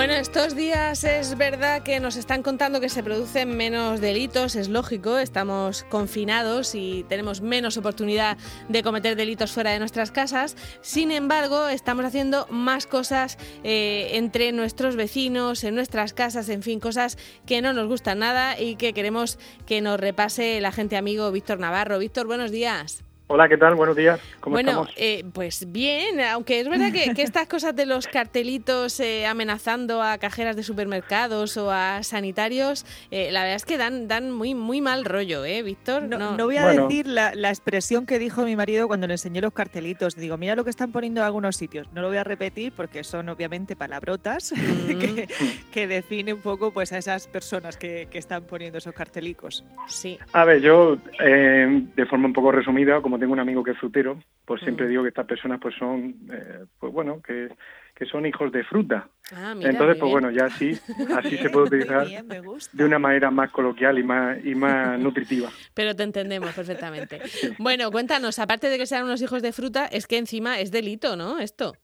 Bueno, estos días es verdad que nos están contando que se producen menos delitos, es lógico, estamos confinados y tenemos menos oportunidad de cometer delitos fuera de nuestras casas. Sin embargo, estamos haciendo más cosas eh, entre nuestros vecinos, en nuestras casas, en fin, cosas que no nos gustan nada y que queremos que nos repase el agente amigo Víctor Navarro. Víctor, buenos días. Hola, ¿qué tal? Buenos días. ¿Cómo bueno, eh, pues bien, aunque es verdad que, estas cosas de los cartelitos eh, amenazando a cajeras de supermercados o a sanitarios, eh, la verdad es que dan, dan muy, muy mal rollo, ¿eh, Víctor? No, no. voy a decir la, expresión que dijo mi marido cuando le enseñé los cartelitos. Digo, mira lo que están poniendo en algunos sitios. No lo voy a repetir porque son obviamente palabrotas que, mm. que define un poco pues a esas personas que, que, están poniendo esos cartelicos. Sí. A ver, yo de forma un poco resumida, como tengo un amigo que es frutero, pues siempre digo que estas personas pues son, eh, pues bueno, que, que, son hijos de fruta. Ah, Entonces, pues bueno, ya así, así se puede utilizar de una manera más coloquial y más, y más nutritiva. Pero te entendemos perfectamente. Bueno, cuéntanos, aparte de que sean unos hijos de fruta, es que encima es delito, ¿no? Esto.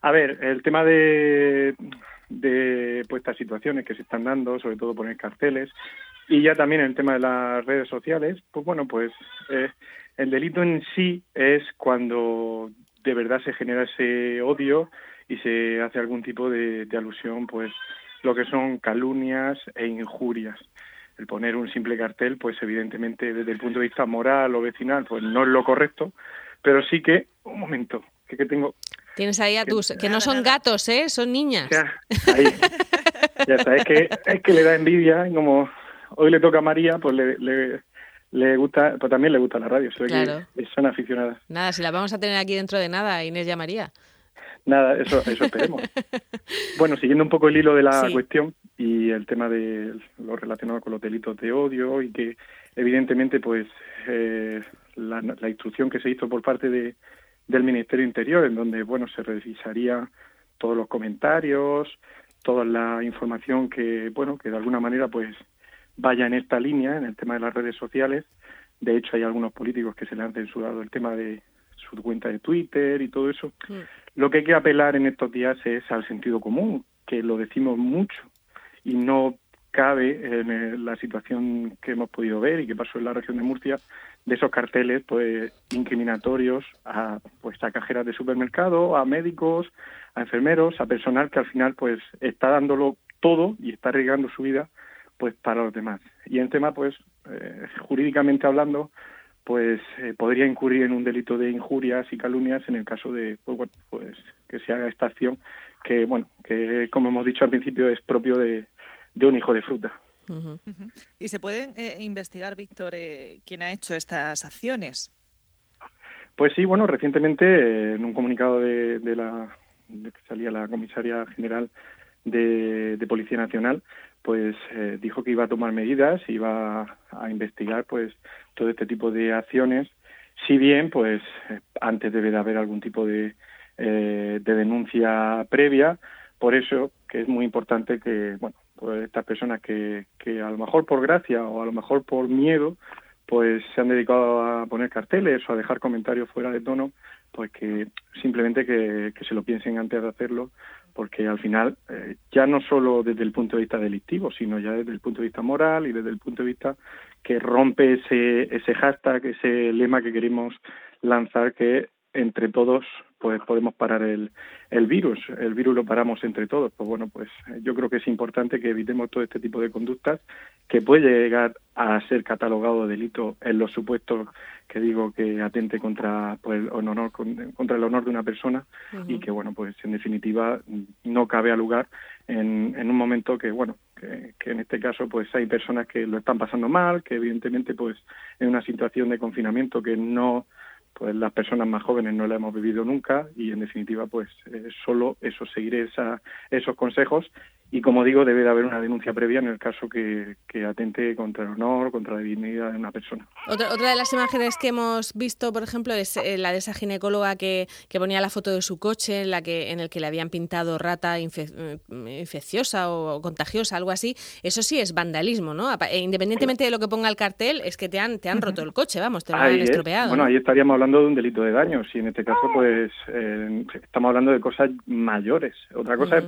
A ver, el tema de, de pues, estas situaciones que se están dando, sobre todo poner carteles, y ya también el tema de las redes sociales, pues bueno, pues eh, el delito en sí es cuando de verdad se genera ese odio y se hace algún tipo de, alusión, pues lo que son calumnias e injurias. El poner un simple cartel, pues evidentemente desde el punto de vista moral o vecinal, pues no es lo correcto, pero sí que, un momento, que, que tengo... Tienes ahí a tus, que no son gatos, ¿eh? Son niñas. Ya, ahí, ya está, es que, es que le da envidia, como hoy le toca a María, pues le le gusta, pues también le gusta la radio, se que son aficionadas. Nada, si la vamos a tener aquí dentro de nada, Inés llamaría. Nada, eso, eso esperemos. bueno, siguiendo un poco el hilo de la cuestión y el tema de lo relacionado con los delitos de odio y que evidentemente pues eh, la, la, instrucción que se hizo por parte de, del Ministerio Interior en donde bueno se revisaría todos los comentarios, toda la información que bueno que de alguna manera pues vaya en esta línea, en el tema de las redes sociales. De hecho, hay algunos políticos que se le han censurado el tema de su cuenta de Twitter y todo eso. Mm. Lo que hay que apelar en estos días es al sentido común, que lo decimos mucho y no cabe en la situación que hemos podido ver y que pasó en la región de Murcia de esos carteles pues incriminatorios a pues a cajeras de supermercado, a médicos, a enfermeros, a personal que al final pues está dándolo todo y está arriesgando su vida pues para los demás. Y el tema, pues, eh, jurídicamente hablando, pues eh, podría incurrir en un delito de injurias y calumnias en el caso de, pues, bueno, pues que se haga esta acción que, bueno, que como hemos dicho al principio es propio de, de un hijo de fruta. ¿Y se puede eh, investigar, Víctor, quién ha hecho estas acciones? Pues sí, bueno, recientemente en un comunicado de, de la de que salía la comisaria general de, de Policía Nacional, pues eh, dijo que iba a tomar medidas, iba a investigar pues todo este tipo de acciones, si bien pues antes debe de haber algún tipo de, eh, de denuncia previa, por eso que es muy importante que bueno pues estas personas que, que a lo mejor por gracia o a lo mejor por miedo pues se han dedicado a poner carteles o a dejar comentarios fuera de tono, pues que simplemente que, que se lo piensen antes de hacerlo porque al final eh, ya no solo desde el punto de vista delictivo, sino ya desde el punto de vista moral y desde el punto de vista que rompe ese, ese hashtag, ese lema que queremos lanzar que entre todos pues podemos parar el, el virus, el virus lo paramos entre todos. Pues bueno, pues yo creo que es importante que evitemos todo este tipo de conductas que puede llegar a ser catalogado de delito en los supuestos que digo que atente contra pues, el honor contra el honor de una persona y que bueno pues en definitiva no cabe a lugar en, en un momento que bueno que, que, en este caso pues hay personas que lo están pasando mal que evidentemente pues en una situación de confinamiento que no pues las personas más jóvenes no la hemos vivido nunca y en definitiva pues eh, solo eso seguir esa, esos consejos y como digo debe de haber una denuncia previa en el caso que, que atente contra el honor contra la dignidad de una persona. Otra, otra de las imágenes que hemos visto por ejemplo es eh, la de esa ginecóloga que, que ponía la foto de su coche en la que en el que le habían pintado rata eh, infecciosa o contagiosa algo así. Eso sí es vandalismo no independientemente de lo que ponga el cartel es que te han te han roto el coche vamos te lo han estropeado. Bueno ahí estaríamos hablando de un delito de daños y en este caso pues eh, estamos hablando de cosas mayores. Otra cosa es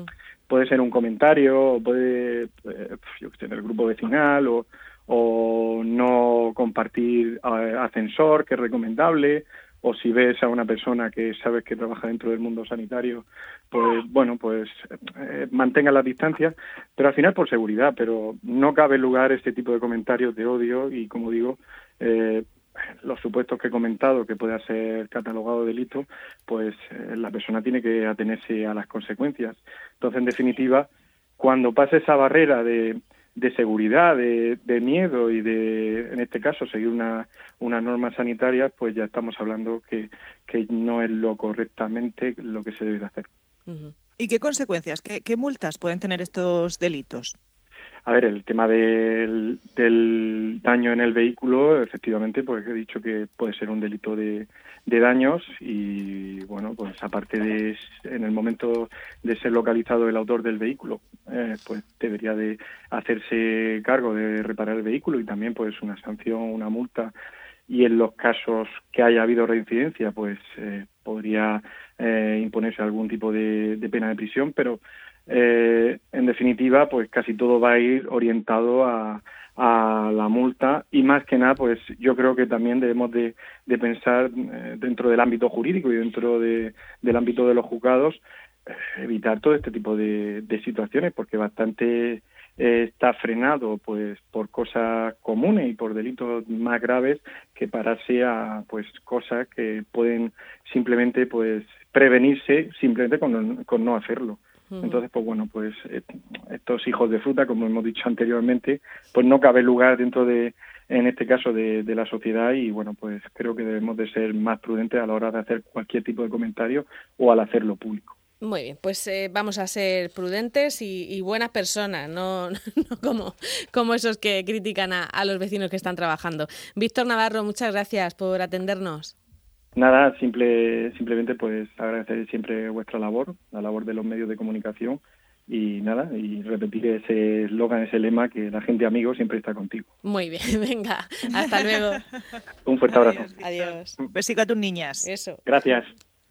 puede ser un comentario, puede, eh, yo que grupo vecinal o, o no compartir eh, ascensor, que es recomendable, o si ves a una persona que sabes que trabaja dentro del mundo sanitario, pues bueno, pues eh, mantenga la distancia, pero al final por seguridad, pero no cabe lugar este tipo de comentarios de odio y como digo, eh, los supuestos que he comentado que pueda ser catalogado delito, pues eh, la persona tiene que atenerse a las consecuencias. Entonces, en definitiva, cuando pase esa barrera de de seguridad, de, miedo y de, en este caso, seguir una, una norma sanitaria, pues ya estamos hablando que, no es lo correctamente lo que se debe hacer. ¿Y qué consecuencias, qué multas pueden tener estos delitos? A ver, el tema del, del, daño en el vehículo, efectivamente, pues he dicho que puede ser un delito de, de, daños y, bueno, pues aparte de en el momento de ser localizado el autor del vehículo, eh, pues debería de hacerse cargo de reparar el vehículo y también pues una sanción, una multa. Y en los casos que haya habido reincidencia, pues eh, podría eh, imponerse algún tipo de, pena de prisión, pero eh, en definitiva, pues casi todo va a ir orientado a, a la multa y más que nada, pues yo creo que también debemos de, pensar eh, dentro del ámbito jurídico y dentro de, del ámbito de los juzgados eh, evitar todo este tipo de, de situaciones porque bastante eh, está frenado pues por cosas comunes y por delitos más graves que pararse a pues cosas que pueden simplemente pues prevenirse simplemente con, con no hacerlo. Entonces, pues bueno, pues eh, estos hijos de fruta, como hemos dicho anteriormente, pues no cabe lugar dentro de, en este caso, de, la sociedad y bueno, pues creo que debemos de ser más prudentes a la hora de hacer cualquier tipo de comentario o al hacerlo público. Muy bien, pues eh, vamos a ser prudentes y, buenas personas, no, como, como esos que critican a los vecinos que están trabajando. Víctor Navarro, muchas gracias por atendernos. Nada, simple, simplemente pues agradecer siempre vuestra labor, la labor de los medios de comunicación y nada, y repetir ese eslogan, ese lema que la gente amigo siempre está contigo. Muy bien, venga, hasta luego. Un fuerte abrazo. Adiós. Un besico a tus niñas. Eso. Gracias.